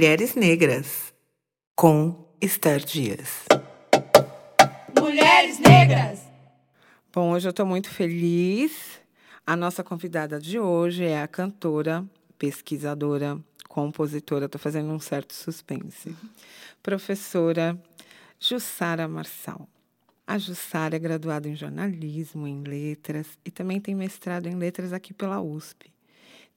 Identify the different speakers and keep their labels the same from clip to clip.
Speaker 1: Mulheres Negras, com Esther Dias.
Speaker 2: Mulheres Negras!
Speaker 3: Bom, hoje eu estou muito feliz. A nossa convidada de hoje é a cantora, pesquisadora, compositora, estou fazendo um certo suspense, professora Jussara Marçal. A Jussara é graduada em jornalismo, em letras e também tem mestrado em letras aqui pela USP.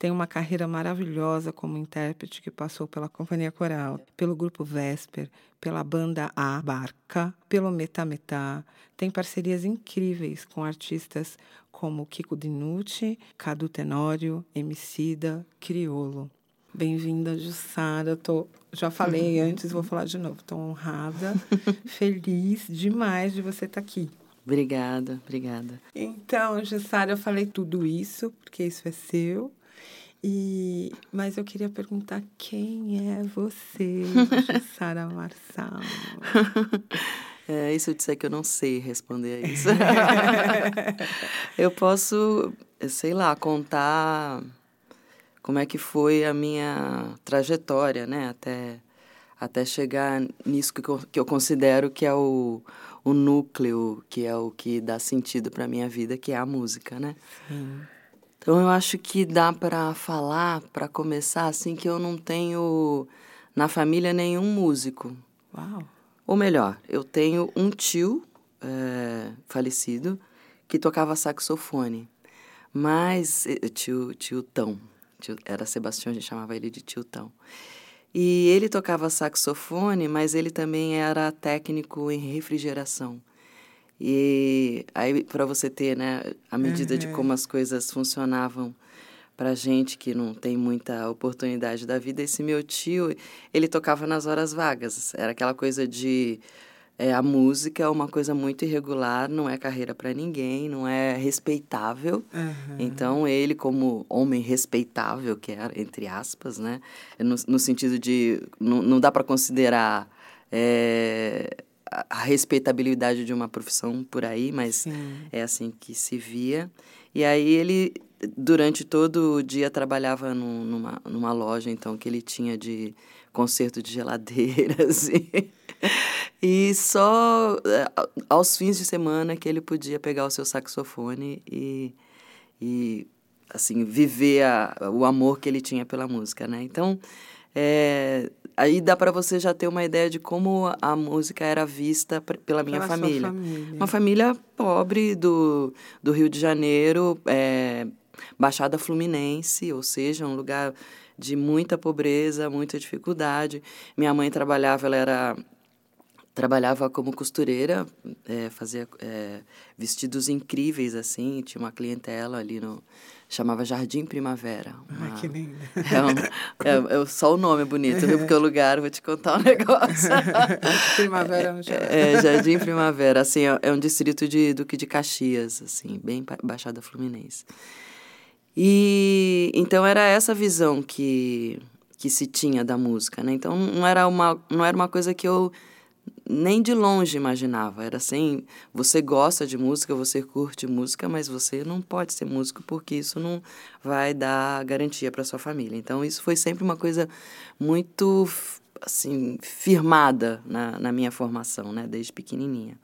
Speaker 3: Tem uma carreira maravilhosa como intérprete que passou pela Companhia Coral, pelo Grupo Vesper, pela Banda A Barca, pelo Metá Metá. Tem parcerias incríveis com artistas como Kiko Dinucci, Cadu Tenório, Emicida, Criolo. Bem-vinda, Jussara. Tô, já falei antes, vou falar de novo. Estou honrada, feliz demais de você estar tá aqui.
Speaker 4: Obrigada, obrigada.
Speaker 3: Então, Jussara, eu falei tudo isso, porque isso é seu. E, mas eu queria perguntar quem é você, Sara Marçal?
Speaker 4: É, isso eu disser que eu não sei responder a isso. eu posso, sei lá, contar como é que foi a minha trajetória, né? Até, até chegar nisso que eu, que eu considero que é o, o núcleo, que é o que dá sentido para a minha vida, que é a música, né? Sim. Então eu acho que dá para falar, para começar, assim, que eu não tenho na família nenhum músico.
Speaker 3: Uau!
Speaker 4: Ou melhor, eu tenho um tio é, falecido que tocava saxofone. Mas, tio, tio Tão, tio, era Sebastião, a gente chamava ele de tio Tão. E ele tocava saxofone, mas ele também era técnico em refrigeração. E aí, para você ter, né, a medida uhum. de como as coisas funcionavam para gente que não tem muita oportunidade da vida, esse meu tio, ele tocava nas horas vagas. Era aquela coisa de é, a música é uma coisa muito irregular, não é carreira para ninguém, não é respeitável. Uhum. Então, ele, como homem respeitável, que era, entre aspas, né? No, no sentido de. Não, não dá para considerar. É, a respeitabilidade de uma profissão por aí, mas Sim. é assim que se via. E aí ele, durante todo o dia, trabalhava numa, numa loja, então, que ele tinha de conserto de geladeiras. E, e só é, aos fins de semana que ele podia pegar o seu saxofone e, e assim, viver a, o amor que ele tinha pela música, né? Então, é, aí dá para você já ter uma ideia de como a música era vista pela minha pela família. família. Uma família pobre do, do Rio de Janeiro, é, Baixada Fluminense, ou seja, um lugar de muita pobreza, muita dificuldade. Minha mãe trabalhava, ela era trabalhava como costureira, é, fazia é, vestidos incríveis assim, tinha uma clientela ali no chamava Jardim Primavera.
Speaker 3: Uma... Ai, que lindo.
Speaker 4: É, um, é, é, só o nome é bonito, viu? Porque o lugar, vou te contar um negócio.
Speaker 3: Primavera no Jardim.
Speaker 4: É, Jardim Primavera, assim, é, é, um distrito de Duque de Caxias, assim, bem Baixada Fluminense. E então era essa visão que que se tinha da música, né? Então não era uma não era uma coisa que eu nem de longe imaginava. Era assim: você gosta de música, você curte música, mas você não pode ser músico porque isso não vai dar garantia para sua família. Então, isso foi sempre uma coisa muito assim firmada na, na minha formação, né, desde pequenininha.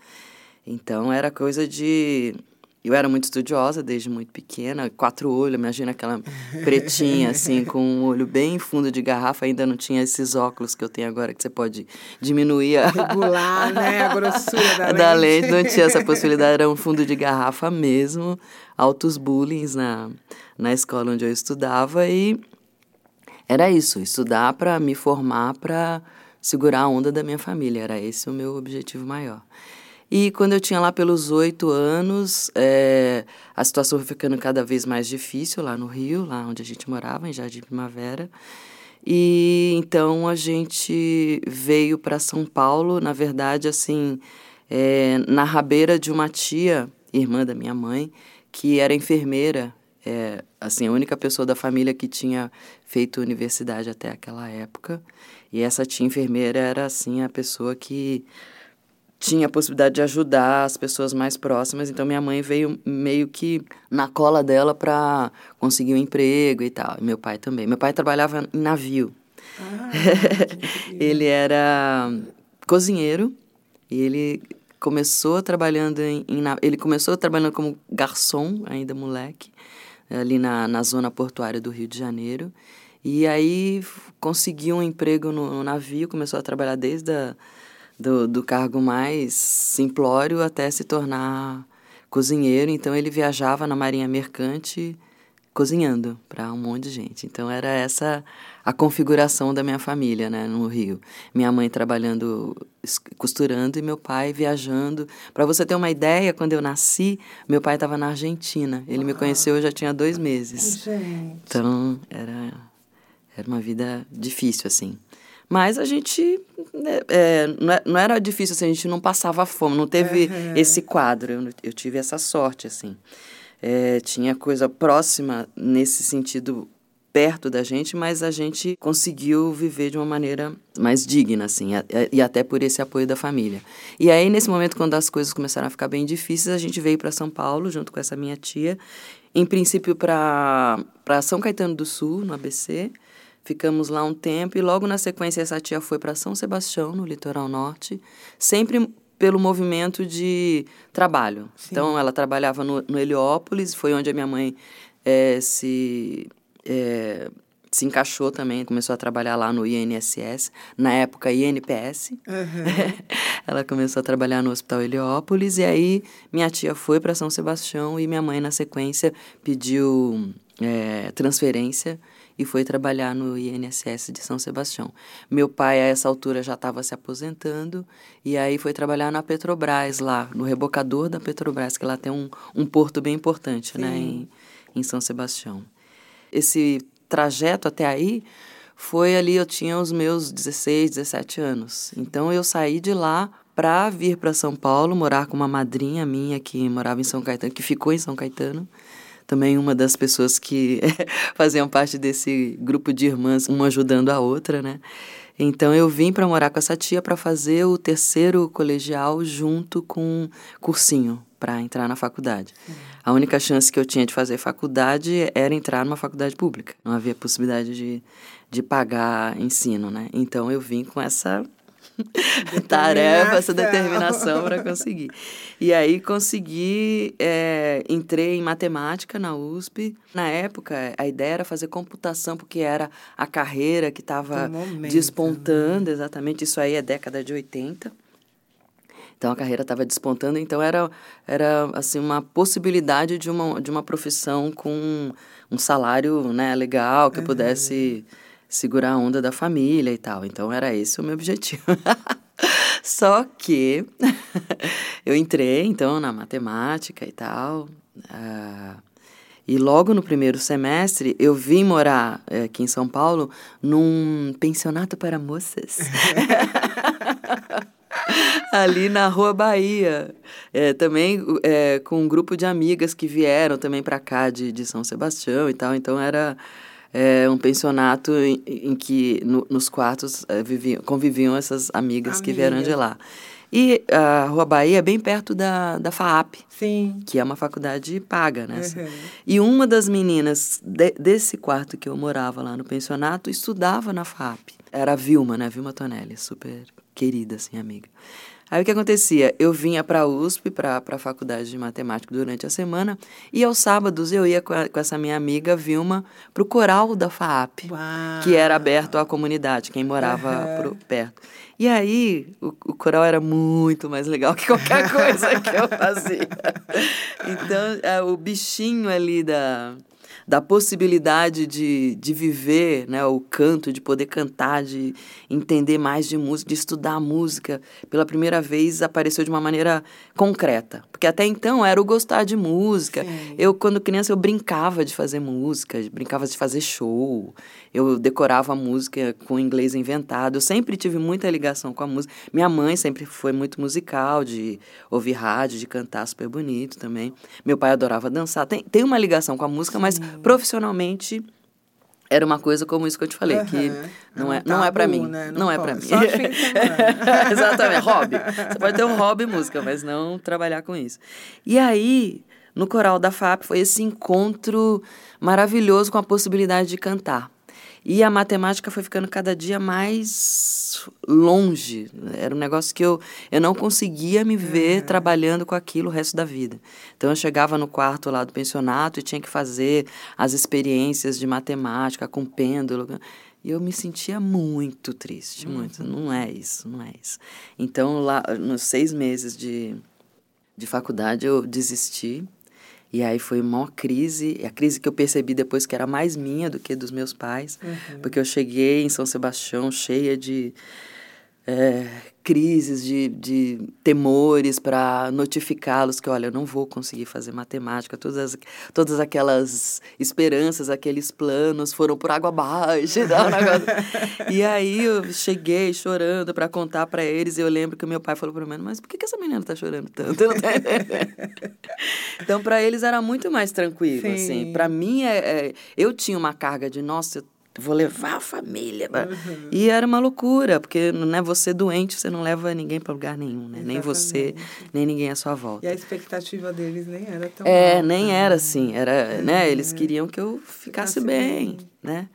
Speaker 4: Então, era coisa de eu era muito estudiosa desde muito pequena, quatro olhos, imagina aquela pretinha, assim, com um olho bem fundo de garrafa, ainda não tinha esses óculos que eu tenho agora, que você pode diminuir a...
Speaker 3: Regular, né, a grossura da,
Speaker 4: da lente. lente. Não tinha essa possibilidade, era um fundo de garrafa mesmo, altos bullying na, na escola onde eu estudava, e era isso, estudar para me formar, para segurar a onda da minha família, era esse o meu objetivo maior. E quando eu tinha lá pelos oito anos, é, a situação foi ficando cada vez mais difícil lá no Rio, lá onde a gente morava, em Jardim Primavera. E então a gente veio para São Paulo, na verdade, assim, é, na rabeira de uma tia, irmã da minha mãe, que era enfermeira, é, assim, a única pessoa da família que tinha feito universidade até aquela época. E essa tia enfermeira era, assim, a pessoa que tinha a possibilidade de ajudar as pessoas mais próximas, então minha mãe veio meio que na cola dela para conseguir um emprego e tal, e meu pai também. Meu pai trabalhava em navio,
Speaker 3: Ah,
Speaker 4: ele era cozinheiro e ele começou trabalhando em, em ele começou trabalhando como garçom ainda moleque ali na, na zona portuária do Rio de Janeiro e aí conseguiu um emprego no, no navio começou a trabalhar desde a, do, do cargo mais simplório até se tornar cozinheiro então ele viajava na marinha mercante cozinhando para um monte de gente. Então era essa a configuração da minha família, né, no Rio. Minha mãe trabalhando costurando e meu pai viajando. Para você ter uma ideia, quando eu nasci, meu pai estava na Argentina. Ele me conheceu eu já tinha dois meses.
Speaker 3: Gente.
Speaker 4: Então era era uma vida difícil assim. Mas a gente né, é, não é- não era difícil assim, a gente não passava fome, não teve
Speaker 3: Aham.
Speaker 4: esse quadro. Eu, eu tive essa sorte assim. É, tinha coisa próxima nesse sentido perto da gente, mas a gente conseguiu viver de uma maneira mais digna, assim, e até por esse apoio da família. E aí, nesse momento, quando as coisas começaram a ficar bem difíceis, a gente veio para São Paulo, junto com essa minha tia, em princípio para São Caetano do Sul, no ABC. Ficamos lá um tempo e logo na sequência essa tia foi para São Sebastião, no litoral norte, sempre pelo movimento de trabalho. Então, ela trabalhava no, no Heliópolis, foi onde a minha mãe eh, se, eh, se encaixou também, começou a trabalhar lá no INSS, na época INPS. ela começou a trabalhar no Hospital Heliópolis e aí minha tia foi para São Sebastião e minha mãe, na sequência, pediu eh, transferência e foi trabalhar no INSS de São Sebastião. Meu pai, a essa altura, já estava se aposentando e aí foi trabalhar na Petrobras, lá, no rebocador da Petrobras, que lá tem um, um porto bem importante, né, em, em São Sebastião. Esse trajeto até aí foi ali, eu tinha os meus 16, 17 anos. Então eu saí de lá para vir para São Paulo, morar com uma madrinha minha que morava em São Caetano, que ficou em São Caetano também uma das pessoas que faziam parte desse grupo de irmãs, uma ajudando a outra, né? Então eu vim para morar com essa tia para fazer o terceiro colegial junto com cursinho para entrar na faculdade. A única chance que eu tinha de fazer faculdade era entrar numa faculdade pública. Não havia possibilidade de, de pagar ensino, né? Então eu vim com essa tarefa, essa determinação para conseguir. E aí consegui, é, entrei em matemática na USP. Na época, a ideia era fazer computação, porque era a carreira que estava
Speaker 3: momento,
Speaker 4: despontando, exatamente. Isso aí é década de 80. Então a carreira estava despontando, então era, era assim uma possibilidade de uma, de uma profissão com um salário né, legal, que eu pudesse segurar a onda da família e tal. Então era esse o meu objetivo. Só que eu entrei então na matemática e tal. ah, e logo no primeiro semestre eu vim morar eh, aqui em São Paulo num pensionato para moças. ali na Rua Bahia. É, também é, com um grupo de amigas que vieram também para cá de, de São Sebastião e tal. Então era é, um pensionato em, em que no- nos quartos é, viviam, conviviam essas amigas, que vieram de lá. E a Rua Bahia é bem perto da, da FAAP,
Speaker 3: Sim.
Speaker 4: que é uma faculdade paga, né?
Speaker 3: Uhum.
Speaker 4: E uma das meninas de- desse quarto que eu morava lá no pensionato estudava na FAP. Era a Vilma, né? Vilma Tonelli, super querida, assim, amiga. Aí o que acontecia? Eu vinha para a USP, para a faculdade de matemática durante a semana, e aos sábados eu ia com, a- com essa minha amiga Vilma para o coral da FAP
Speaker 3: Uau.
Speaker 4: que era aberto à comunidade, quem morava
Speaker 3: Aham.
Speaker 4: pro- perto. E aí, o, o coral era muito mais legal que qualquer coisa que eu fazia. Então, é, o bichinho ali da, da possibilidade de, de viver né, o canto, de poder cantar, de entender mais de música, de estudar música, pela primeira vez apareceu de uma maneira concreta. Porque até então era o gostar de música.
Speaker 3: Sim.
Speaker 4: Eu, quando criança, eu brincava de fazer música, brincava de fazer show, eu decorava a música com inglês inventado. Eu sempre tive muita ligação com a música. Minha mãe sempre foi muito musical, de ouvir rádio, de cantar super bonito também. Meu pai adorava dançar. Tem, tem uma ligação com a música, mas profissionalmente era uma coisa como isso que eu te falei, que
Speaker 3: Aham.
Speaker 4: não
Speaker 3: É
Speaker 4: é,
Speaker 3: um
Speaker 4: não é para
Speaker 3: tabu,
Speaker 4: mim.
Speaker 3: né? Não
Speaker 4: Não, é para mim. Exatamente, hobby. Você pode ter um hobby música, mas não trabalhar com isso. E aí, no coral da FAP, foi esse encontro maravilhoso com a possibilidade de cantar. E a matemática foi ficando cada dia mais longe. Era um negócio que eu, eu não conseguia me ver trabalhando com aquilo o resto da vida. Então eu chegava no quarto lá do pensionato e tinha que fazer as experiências de matemática com pêndulo. E eu me sentia muito triste, uhum. muito. Não é isso, não é isso. Então, lá, nos seis meses de, de faculdade, eu desisti. E aí foi uma crise, a crise que eu percebi depois que era mais minha do que dos meus pais, uhum. porque eu cheguei em São Sebastião cheia de é, crises, de, de temores para notificá-los que, olha, eu não vou conseguir fazer matemática, todas, todas aquelas esperanças, aqueles planos foram por água abaixo. E, e aí eu cheguei chorando para contar para eles e eu lembro que meu pai falou para mim, mas por que, que essa menina está chorando tanto? então, para eles era muito mais tranquilo. Sim. assim. Para mim, é, é, eu tinha uma carga de, nossa, eu vou levar a família. Uhum. E era uma loucura, porque não é você doente, você não leva ninguém para lugar nenhum, né? Nem você, nem ninguém à sua volta.
Speaker 3: E a expectativa deles nem era tão
Speaker 4: É,
Speaker 3: alta,
Speaker 4: nem era assim, era, é. né? Eles queriam que eu ficasse, ficasse bem, bem, né?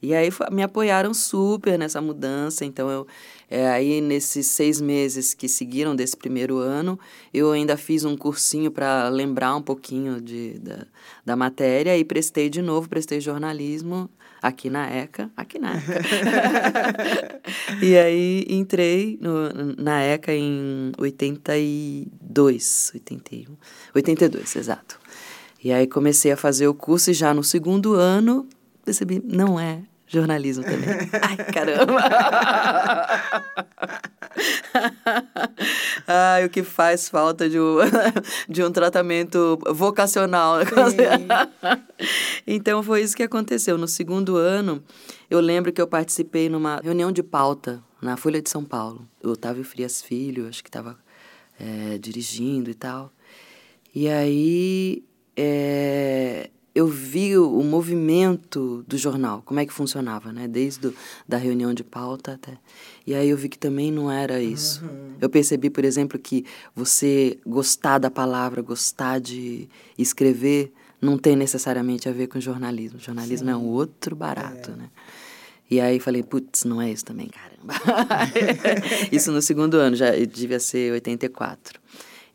Speaker 4: E aí me apoiaram super nessa mudança, então eu é, aí nesses seis meses que seguiram desse primeiro ano, eu ainda fiz um cursinho para lembrar um pouquinho de, da, da matéria e prestei de novo, prestei jornalismo aqui na ECA, aqui na ECA. e aí entrei no, na ECA em 82, 81, 82, exato. E aí comecei a fazer o curso e já no segundo ano percebi, não é jornalismo também. Ai, caramba! Ai, o que faz falta de um, de um tratamento vocacional. então, foi isso que aconteceu. No segundo ano, eu lembro que eu participei numa reunião de pauta na Folha de São Paulo. O Otávio Frias Filho, acho que estava é, dirigindo e tal. E aí... É, eu vi o, movimento do jornal, como é que funcionava, né? Desde do, da reunião de pauta até. E aí eu vi que também não era isso. Uhum. Eu percebi, por exemplo, que você gostar da palavra, gostar de escrever, não tem necessariamente a ver com jornalismo. jornalismo Sim. é um outro barato, é. né? E aí falei, putz, não é isso também, caramba. isso no segundo ano, já devia ser 84.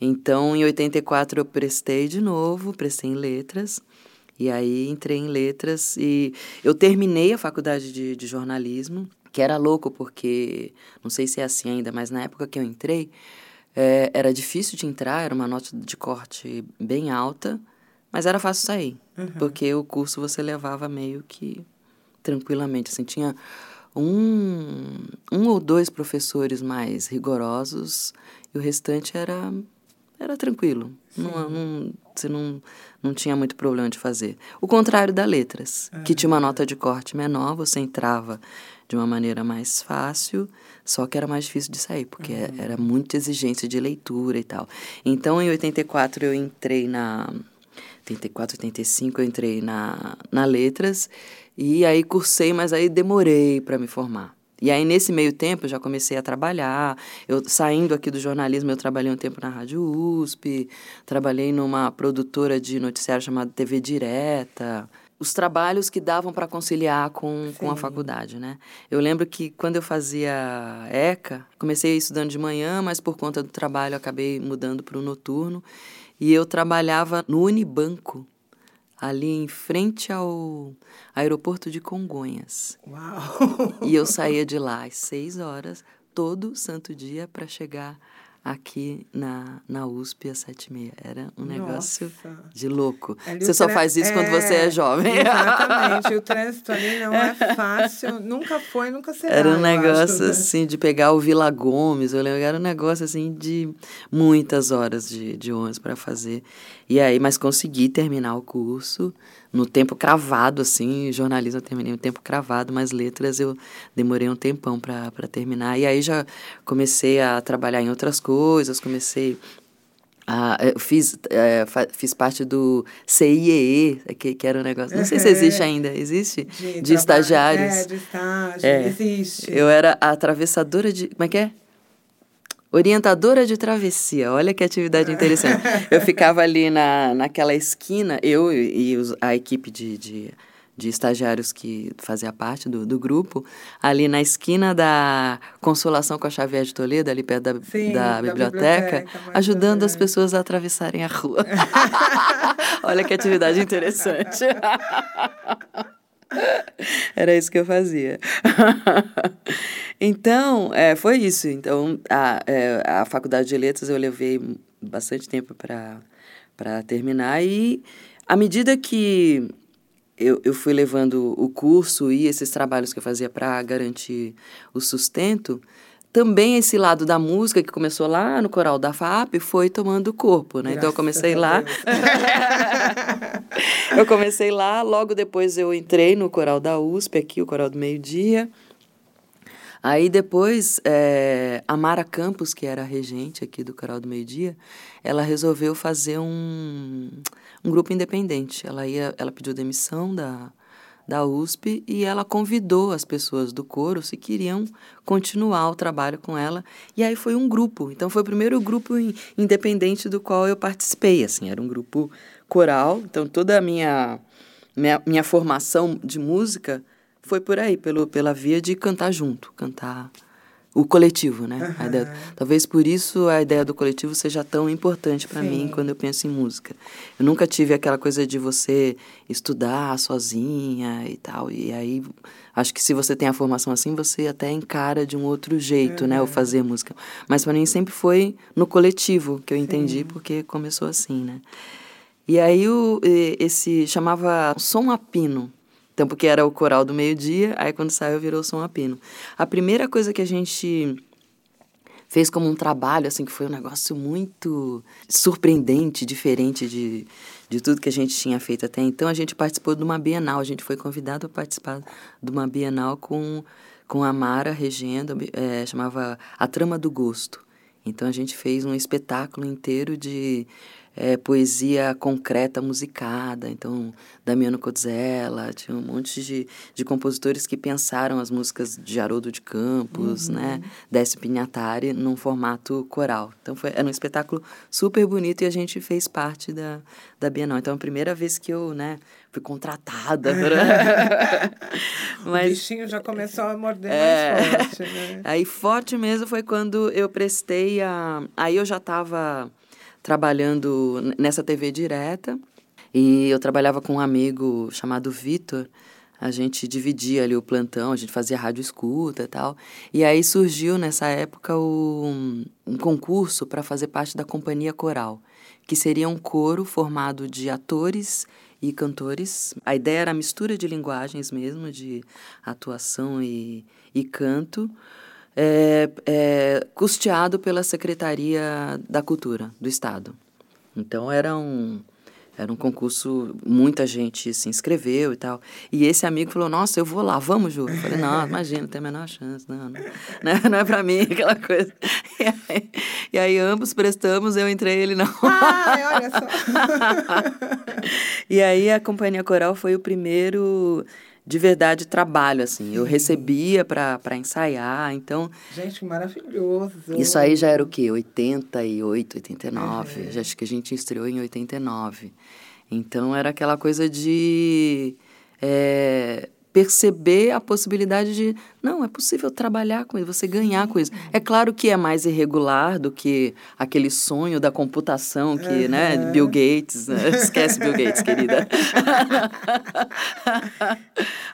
Speaker 4: Então, em 84 eu prestei de novo, prestei em letras. E aí entrei em letras e eu terminei a faculdade de, de jornalismo, que era louco porque, não sei se é assim ainda, mas na época que eu entrei, é, era difícil de entrar, era uma nota de corte bem alta, mas era fácil sair, uhum. porque o curso você levava meio que tranquilamente, assim, tinha um, um ou dois professores mais rigorosos e o restante era era tranquilo. Não, não, você não, não tinha muito problema de fazer. O contrário da letras, é. que tinha uma nota de corte menor, você entrava de uma maneira mais fácil, só que era mais difícil de sair, porque uhum. era muita exigência de leitura e tal. Então, em 84, eu entrei na. 84, 85, eu entrei na, na letras, e aí cursei, mas aí demorei para me formar. E aí, nesse meio tempo, eu já comecei a trabalhar. Eu, saindo aqui do jornalismo, eu trabalhei um tempo na Rádio USP, trabalhei numa produtora de noticiário chamada TV Direta. Os trabalhos que davam para conciliar com, com a faculdade, né? Eu lembro que quando eu fazia ECA, comecei estudando de manhã, mas por conta do trabalho acabei mudando para o noturno. E eu trabalhava no Unibanco, ali em frente ao aeroporto de Congonhas.
Speaker 3: Uau!
Speaker 4: E eu saía de lá às seis horas, todo santo dia, para chegar aqui na, na USP às sete e meia. Era um negócio Nossa. de louco. Ali você só faz isso é... quando você é jovem.
Speaker 3: Exatamente. o trânsito ali não é fácil. nunca foi, nunca será.
Speaker 4: Era um negócio, assim, de pegar o Vila Gomes. Eu lembro, era um negócio, assim, de muitas horas de, de ônibus para fazer. E aí, mas consegui terminar o curso no tempo cravado, assim, jornalismo eu terminei no tempo cravado, mas letras eu demorei um tempão para terminar. E aí já comecei a trabalhar em outras coisas, comecei a, eu fiz, é, fiz parte do CIEE, que, que era um negócio. Não sei se existe ainda. Existe?
Speaker 3: De,
Speaker 4: de estagiários.
Speaker 3: É, de estágio. É. Existe.
Speaker 4: Eu era a atravessadora de. Como é que é? Orientadora de travessia, olha que atividade interessante. eu ficava ali na, naquela esquina, eu e os, a equipe de, de, de estagiários que fazia parte do, do grupo, ali na esquina da Consolação com a Xavier de Toledo, ali perto da,
Speaker 3: Sim,
Speaker 4: da,
Speaker 3: da
Speaker 4: biblioteca,
Speaker 3: biblioteca,
Speaker 4: ajudando as pessoas a atravessarem a rua. Olha que atividade interessante. Era isso que eu fazia. então, é, foi isso. Então, a, é, a faculdade de letras eu levei bastante tempo para terminar. E à medida que eu, eu fui levando o curso e esses trabalhos que eu fazia para garantir o sustento, também esse lado da música que começou lá no coral da FAP foi tomando corpo, né? então eu
Speaker 3: Graças
Speaker 4: comecei lá. Eu comecei lá, logo depois eu entrei no coral da USP aqui, o coral do meio-dia. Aí depois, é, a Mara Campos, que era a regente aqui do Coral do Meio Dia, ela resolveu fazer um, um grupo independente. Ela, ia, ela pediu demissão da, da USP e ela convidou as pessoas do coro se queriam continuar o trabalho com ela. E aí foi um grupo. Então foi o primeiro grupo in- independente do qual eu participei. Assim, era um grupo coral. Então toda a minha, minha, minha formação de música foi por aí, pelo, pela via de cantar junto, cantar o coletivo, né? A ideia- talvez por isso a ideia do coletivo seja tão importante para mim
Speaker 3: Sim.
Speaker 4: quando eu penso em música. Eu nunca tive aquela coisa de você estudar sozinha e tal. E aí acho que se você tem a formação assim, você até encara de um outro jeito, né, o fazer música. Mas para mim sempre foi no coletivo que eu entendi porque começou assim, né? E aí o, esse chamava Som a Pino. Então, porque era o coral do meio-dia, aí quando saiu virou Som a Pino. A primeira coisa que a gente fez como um trabalho, assim, que foi um negócio muito surpreendente, diferente de, de tudo que a gente tinha feito até então. A gente participou de uma Bienal, a gente foi convidado a participar de uma Bienal com, com a Mara regendo, eh, chamava A Trama do Gosto. Então a gente fez um espetáculo inteiro de eh, poesia concreta musicada. Então, Damiano Cotzella, tinha um monte de, de compositores que pensaram as músicas de Haroldo de Campos, né? Décio Pignatari, num formato coral. Então foi, era um espetáculo super bonito e a gente fez parte da, da Bienal. Então, a primeira vez que eu, né, fui contratada.
Speaker 3: O
Speaker 4: Mas
Speaker 3: bichinho já começou a morder
Speaker 4: É.
Speaker 3: mais forte, né?
Speaker 4: Aí forte mesmo foi quando eu prestei a. Aí eu já estava trabalhando nessa TV direta e eu trabalhava com um amigo chamado Vitor. A gente dividia ali o plantão, a gente fazia rádio escuta e tal. E aí surgiu nessa época o, um concurso para fazer parte da companhia coral, que seria um coro formado de atores e cantores. A ideia era a mistura de linguagens mesmo, de atuação e, e canto, é, é, custeado pela Secretaria da Cultura do Estado. Então era um, era um concurso, muita gente se inscreveu e tal. E esse amigo falou: Nossa, eu vou lá, vamos, Ju? Eu falei: Não, imagina, tem a menor chance, não, não, não, não é pra mim aquela coisa. E aí, e aí ambos prestamos, eu entrei, ele não.
Speaker 3: Ai, olha só.
Speaker 4: e aí a companhia coral foi o primeiro de verdade trabalho assim. Eu recebia para ensaiar, então
Speaker 3: Gente, maravilhoso.
Speaker 4: isso aí já era o quê? 88, 89. Já acho que a gente estreou em 89. Então era aquela coisa de é, perceber a possibilidade de não é possível trabalhar com isso, você ganhar com isso. É claro que é mais irregular do que aquele sonho da computação que, né, de Bill Gates, né? esquece Bill Gates, querida.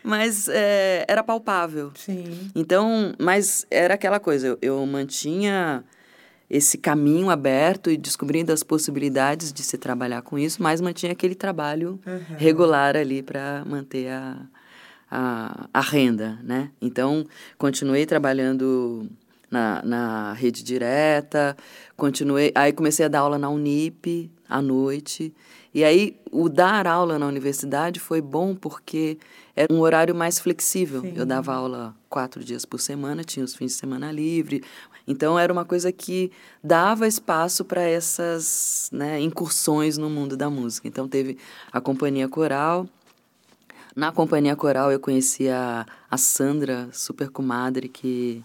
Speaker 4: Mas é, era palpável.
Speaker 3: Sim.
Speaker 4: Então, mas era aquela coisa, eu, eu mantinha esse caminho aberto e descobrindo as possibilidades de se trabalhar com isso, mas mantinha aquele trabalho
Speaker 3: Uhum.
Speaker 4: regular ali para manter a, a, a renda, né? Então, continuei trabalhando na, na rede direta, continuei, aí comecei a dar aula na Unip à noite, e aí o dar aula na universidade foi bom porque era um horário mais flexível.
Speaker 3: Sim.
Speaker 4: Eu dava aula quatro dias por semana, tinha os fins de semana livre, então era uma coisa que dava espaço para essas né, incursões no mundo da música. Então teve a companhia coral, na companhia coral eu conheci a, a Sandra, super comadre, que,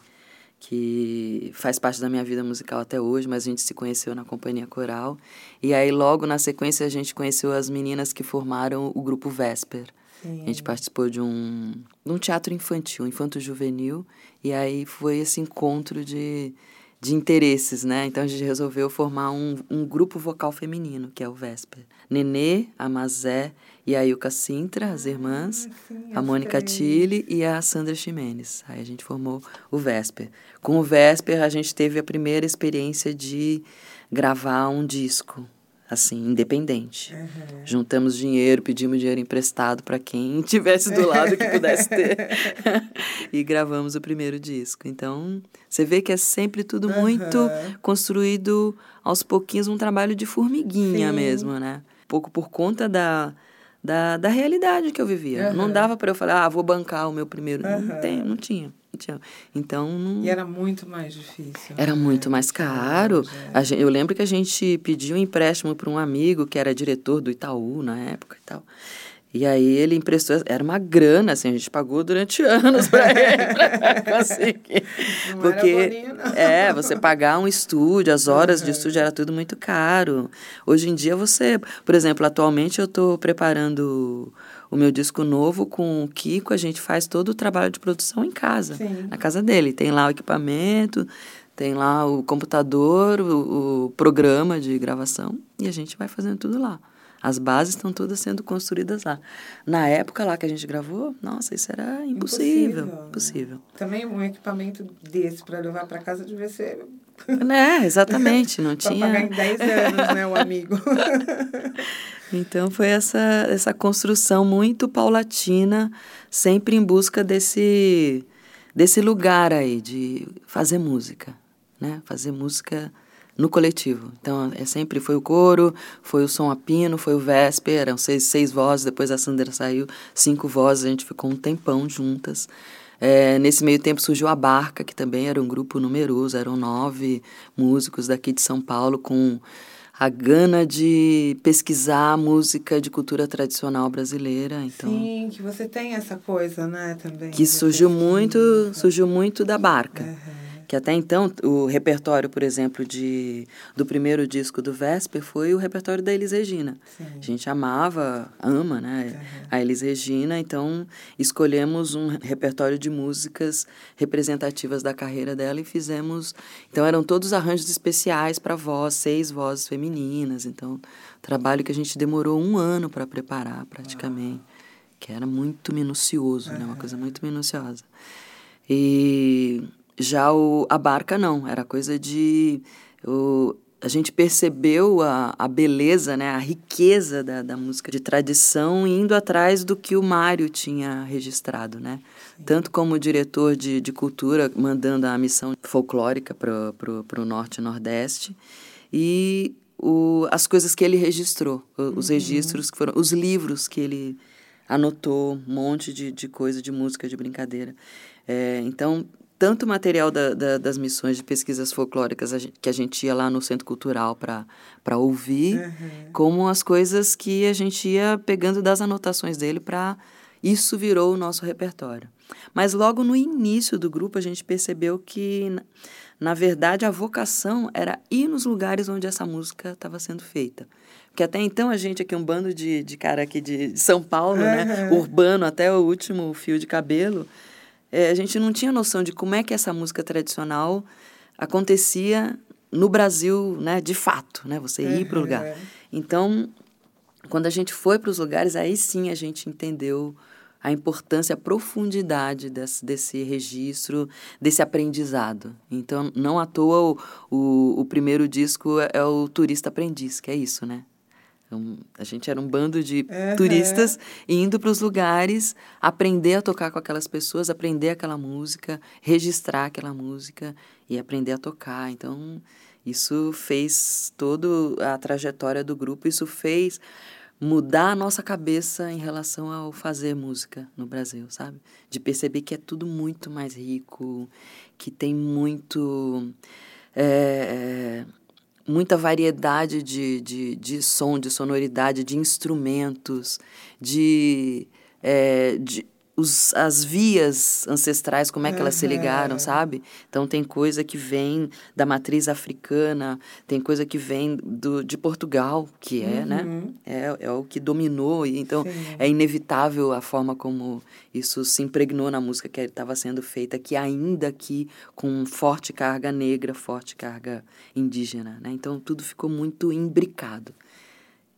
Speaker 4: que faz parte da minha vida musical até hoje, mas a gente se conheceu na companhia coral. E aí, logo na sequência, a gente conheceu as meninas que formaram o grupo Vesper.
Speaker 3: Sim.
Speaker 4: A gente participou de um, de um teatro infantil, infanto-juvenil, e aí foi esse encontro de, de interesses, né? Então a gente resolveu formar um, um grupo vocal feminino, que é o Vesper. Nenê, a Mazé e a Ilka Sintra, as irmãs,
Speaker 3: Ah, sim,
Speaker 4: a Mônica
Speaker 3: três.
Speaker 4: Tilly e a Sandra Ximenes. Aí a gente formou o Vesper. Com o Vesper, a gente teve a primeira experiência de gravar um disco, assim, independente. Juntamos dinheiro, pedimos dinheiro emprestado para quem tivesse do lado que pudesse ter. e gravamos o primeiro disco. Então, você vê que é sempre tudo muito
Speaker 3: Aham.
Speaker 4: construído aos pouquinhos, um trabalho de formiguinha
Speaker 3: Sim.
Speaker 4: mesmo, né? Pouco por conta da, da, da realidade que eu vivia. Não
Speaker 3: Aham.
Speaker 4: dava para eu falar, ah, vou bancar o meu primeiro. Não,
Speaker 3: Aham.
Speaker 4: tem, não tinha. Não tinha. Então, não...
Speaker 3: E era muito mais difícil.
Speaker 4: Era
Speaker 3: né,
Speaker 4: muito mais caro.
Speaker 3: é.
Speaker 4: A gen- eu lembro que a gente pediu um empréstimo para um amigo que era diretor do Itaú na época e tal. E aí ele emprestou, era uma grana, assim, a gente pagou durante anos para ele pra conseguir.
Speaker 3: Não
Speaker 4: Porque,
Speaker 3: boninho, não.
Speaker 4: é, você pagar um estúdio, as horas de estúdio era tudo muito caro. Hoje em dia você, por exemplo, atualmente eu estou preparando o meu disco novo com o Kiko, a gente faz todo o trabalho de produção em casa,
Speaker 3: Sim.
Speaker 4: na casa dele. Tem lá o equipamento, tem lá o computador, o, o programa de gravação e a gente vai fazendo tudo lá. As bases estão todas sendo construídas lá. Na época lá que a gente gravou, nossa, isso era impossível.
Speaker 3: Impossível, né?
Speaker 4: Impossível.
Speaker 3: Também um equipamento desse para levar para casa devia ser
Speaker 4: Né, exatamente, não
Speaker 3: para pagar em
Speaker 4: tinha.
Speaker 3: 10 anos, né, o amigo.
Speaker 4: Então foi essa, essa construção muito paulatina, sempre em busca desse, desse lugar aí de fazer música, né? Fazer música no coletivo. Então é sempre foi o coro, foi o som a pino, foi o Vesper, eram seis, seis vozes, depois a Sandra saiu, cinco vozes, a gente ficou um tempão juntas. É, nesse meio tempo surgiu a Barca, que também era um grupo numeroso, eram nove músicos daqui de São Paulo com a gana de pesquisar música de cultura tradicional brasileira, então
Speaker 3: Sim, que você tem essa coisa, né, também.
Speaker 4: que surgiu muito, surgiu muito da Barca.
Speaker 3: Aham.
Speaker 4: Que até então o repertório, por exemplo, de do primeiro disco do Vesper foi o repertório da Elis Regina.
Speaker 3: Sim.
Speaker 4: A gente amava, ama, né, a Elis Regina, então escolhemos um repertório de músicas representativas da carreira dela e fizemos, então eram todos arranjos especiais para voz, seis vozes femininas, então trabalho que a gente demorou um ano para preparar praticamente, que era muito minucioso, né, uma coisa muito minuciosa. E já o, a barca não, era coisa de. O, a gente percebeu a, a beleza, né, a riqueza da, da música de tradição indo atrás do que o Mário tinha registrado, né? Tanto como diretor de, de cultura, mandando a missão folclórica para o Norte e Nordeste, e o, as coisas que ele registrou, os registros que foram, os livros que ele anotou, um monte de, de coisa, de música, de brincadeira. É, então, tanto o material da, da- das missões de pesquisas folclóricas a gente- que a gente ia lá no Centro Cultural para ouvir,
Speaker 3: Uhum.
Speaker 4: como as coisas que a gente ia pegando das anotações dele para. Isso virou o nosso repertório. Mas logo no início do grupo a gente percebeu que, na- verdade, a vocação era ir nos lugares onde essa música estava sendo feita. Porque até então a gente aqui, um bando de, de cara aqui de de São Paulo, né?
Speaker 3: Uhum.
Speaker 4: Urbano até o último fio de cabelo, eh, a gente não tinha noção de como é que essa música tradicional acontecia no Brasil, né? De fato, né? Você ir para o lugar.
Speaker 3: Uhum.
Speaker 4: Então, quando a gente foi para os lugares, aí sim a gente entendeu a importância, a profundidade desse, desse registro, desse aprendizado. Então, não à toa o, o, o primeiro disco é o Turista Aprendiz, que é isso, né? Um- a gente era um bando de
Speaker 3: Uhum.
Speaker 4: turistas indo para os lugares, aprender a tocar com aquelas pessoas, aprender aquela música, registrar aquela música e aprender a tocar. Então, isso fez toda a trajetória do grupo, isso fez mudar a nossa cabeça em relação ao fazer música no Brasil, sabe? De perceber que é tudo muito mais rico, que tem muito. é, é, muita variedade de, de, de som, de sonoridade, de instrumentos, de, é, de, os, as vias ancestrais, como é que elas se ligaram, sabe? Então tem coisa que vem da matriz africana, tem coisa que vem do, de Portugal, que é, né?
Speaker 3: Uhum.
Speaker 4: É, é o que dominou, e então
Speaker 3: Sim.
Speaker 4: é inevitável a forma como isso se impregnou na música que estava sendo feita, que ainda aqui com forte carga negra, forte carga indígena, né? Então tudo ficou muito imbricado.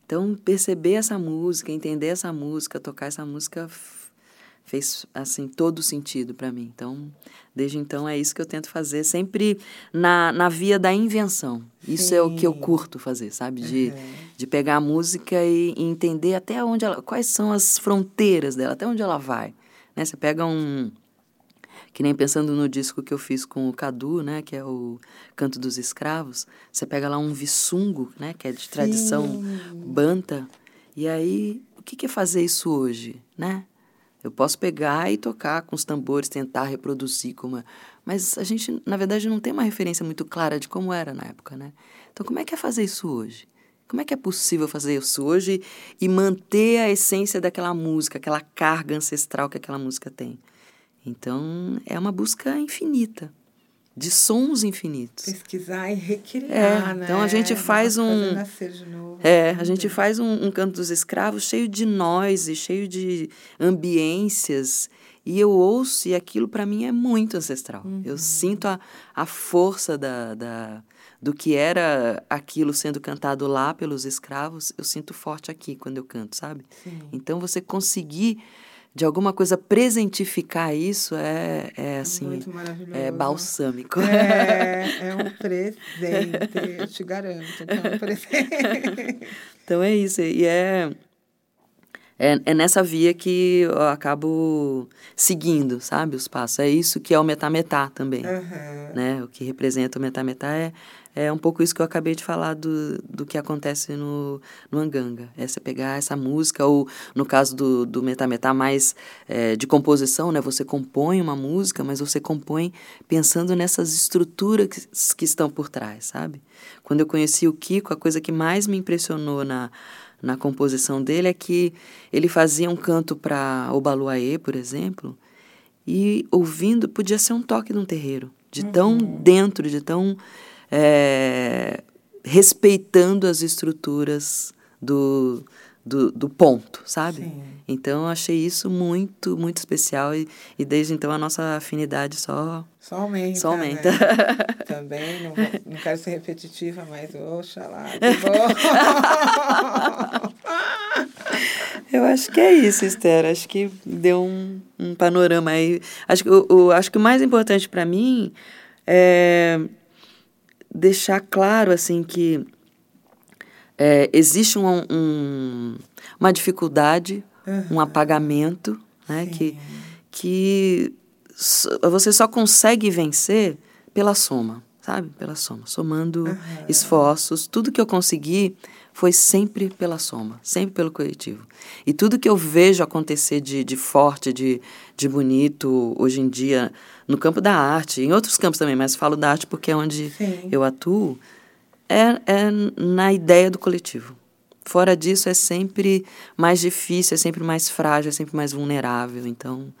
Speaker 4: Então perceber essa música, entender essa música, tocar essa música fez assim todo sentido para mim. Então, desde então é isso que eu tento fazer, sempre na, na via da invenção. Isso é o que eu
Speaker 3: Sim.
Speaker 4: curto fazer, sabe? De, de pegar a música e, e entender até onde ela, quais são as fronteiras dela, até onde ela vai. Né? Você pega um que nem pensando no disco que eu fiz com o Cadu, né, que é o Canto dos Escravos, você pega lá um visungo, né, que é de tradição banta, e aí o que que é fazer isso hoje, né? Eu posso pegar e tocar com os tambores, tentar reproduzir como é, mas a gente, na verdade, não tem uma referência muito clara de como era na época, né? Então, como é que é fazer isso hoje? Como é que é possível fazer isso hoje e manter a essência daquela música, aquela carga ancestral que aquela música tem? Então, é uma busca infinita, de sons infinitos.
Speaker 3: Pesquisar e recriar,
Speaker 4: É,
Speaker 3: né?
Speaker 4: então a gente faz um-
Speaker 3: nascer de novo.
Speaker 4: É, a gente faz um, um canto dos escravos cheio de noise, cheio de ambiências. E eu ouço, e aquilo para mim é muito ancestral. Eu sinto a, a força da, da, do que era aquilo sendo cantado lá pelos escravos, eu sinto forte aqui quando eu canto, sabe?
Speaker 3: Sim.
Speaker 4: Então você conseguir, de alguma coisa, presentificar isso é, é assim,
Speaker 3: muito maravilhoso.
Speaker 4: é balsâmico.
Speaker 3: É, é um presente, eu te garanto. é um presente.
Speaker 4: Então é isso. E é, é, é nessa via que eu acabo seguindo, sabe, os passos. É isso que é o metametá também.
Speaker 3: Aham.
Speaker 4: Né? O que representa o metametá é, é um pouco isso que eu acabei de falar do, do que acontece no, no Anganga. É você pegar essa música, ou no caso do, do metametá mais é, de composição, né? Você compõe uma música, mas você compõe pensando nessas estruturas que, que estão por trás, sabe? Quando eu conheci o Kiko, a coisa que mais me impressionou na, na composição dele é que ele fazia um canto para Obaluaê, por exemplo, e ouvindo podia ser um toque de um terreiro, de tão dentro, de tão é, respeitando as estruturas do, do, do ponto, sabe?
Speaker 3: Sim.
Speaker 4: Então eu achei isso muito, muito especial e, e desde então a nossa afinidade só
Speaker 3: Só aumenta.
Speaker 4: Só aumenta.
Speaker 3: né? Também, não, não quero ser repetitiva, mas oxalá, que bom.
Speaker 4: Eu acho que é isso, Esther. Acho que deu um, um panorama aí. Acho que o, o- acho que o mais importante para mim é deixar claro assim que é, existe um, um- uma dificuldade, um apagamento, né? Que, que você só consegue vencer pela soma, sabe? Pela soma, somando esforços. Tudo que eu consegui foi sempre pela soma, sempre pelo coletivo. E tudo que eu vejo acontecer de, de forte, de, de bonito hoje em dia, no campo da arte, em outros campos também, mas falo da arte porque é onde
Speaker 3: Sim.
Speaker 4: eu atuo, é, é na ideia do coletivo. Fora disso, é sempre mais difícil, é sempre mais frágil, é sempre mais vulnerável. Então,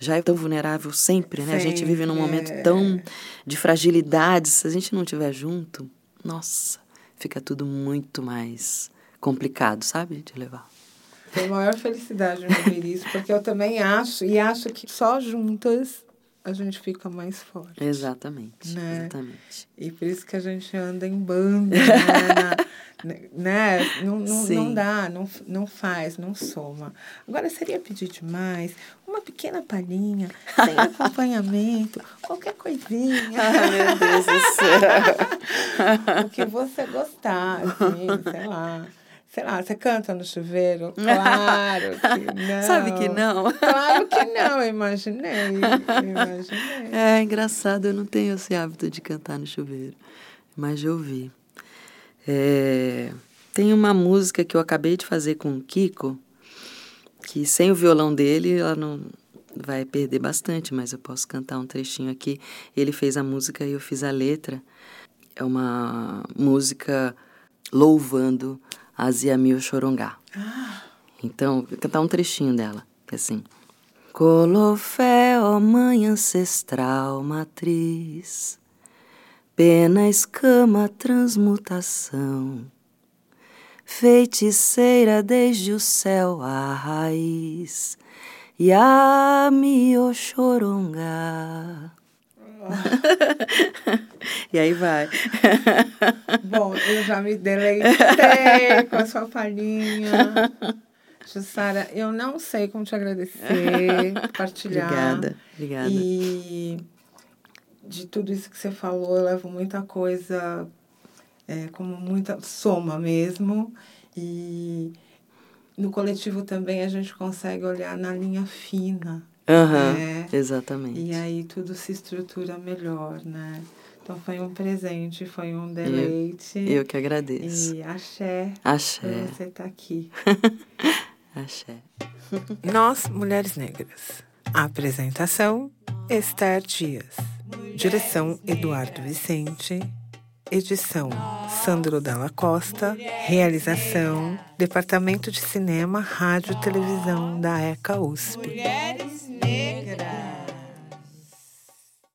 Speaker 4: já é tão vulnerável sempre, né? A gente vive num momento
Speaker 3: é.
Speaker 4: tão de fragilidade. Se a gente não estiver junto, nossa, fica tudo muito mais complicado, sabe? De levar.
Speaker 3: Foi a maior felicidade ouvir isso, porque eu também acho, e acho que só juntas a gente fica mais forte.
Speaker 4: Exatamente,
Speaker 3: Né?
Speaker 4: exatamente.
Speaker 3: E por isso que a gente anda em bando, né? Né? Não, não,
Speaker 4: Sim.
Speaker 3: não dá, não, não faz, não soma. Agora, seria pedir demais uma pequena palhinha, sem acompanhamento, qualquer coisinha.
Speaker 4: Ai, meu Deus do céu.
Speaker 3: o que você gostar, assim, sei lá. Sei lá, você canta no chuveiro? Claro que não.
Speaker 4: Sabe que não?
Speaker 3: Claro que não, eu imaginei. imaginei.
Speaker 4: É engraçado, eu não tenho esse hábito de cantar no chuveiro, mas de ouvir. É, tem uma música que eu acabei de fazer com o Kiko, que sem o violão dele ela não vai perder bastante, mas eu posso cantar um trechinho aqui. Ele fez a música e eu fiz a letra. É uma música louvando a Ziamil Chorongá. Então, vou cantar um trechinho dela, que é assim. Colofé, ó mãe ancestral matriz, pena, escama, transmutação, feiticeira desde o céu a raiz, Yami Oxorongá. e aí vai.
Speaker 3: Bom, eu já me deleitei com a sua palhinha. Jussara, eu não sei como te agradecer, compartilhar.
Speaker 4: Obrigada, obrigada.
Speaker 3: E de tudo isso que você falou, eu levo muita coisa, é, como muita soma mesmo. E no coletivo também a gente consegue olhar na linha fina.
Speaker 4: Aham,
Speaker 3: né?
Speaker 4: exatamente.
Speaker 3: E aí tudo se estrutura melhor, né? Então foi um presente, foi um deleite.
Speaker 4: Eu que agradeço.
Speaker 3: E axé
Speaker 4: Axé,
Speaker 3: por você estar aqui.
Speaker 4: axé.
Speaker 1: Nós, Mulheres Negras. Apresentação: Esther Dias. Direção: Eduardo Vicente. Edição: Sandro Dalla Costa. Realização: Departamento de Cinema, Rádio e Televisão da ECA USP.
Speaker 2: Mulheres negras.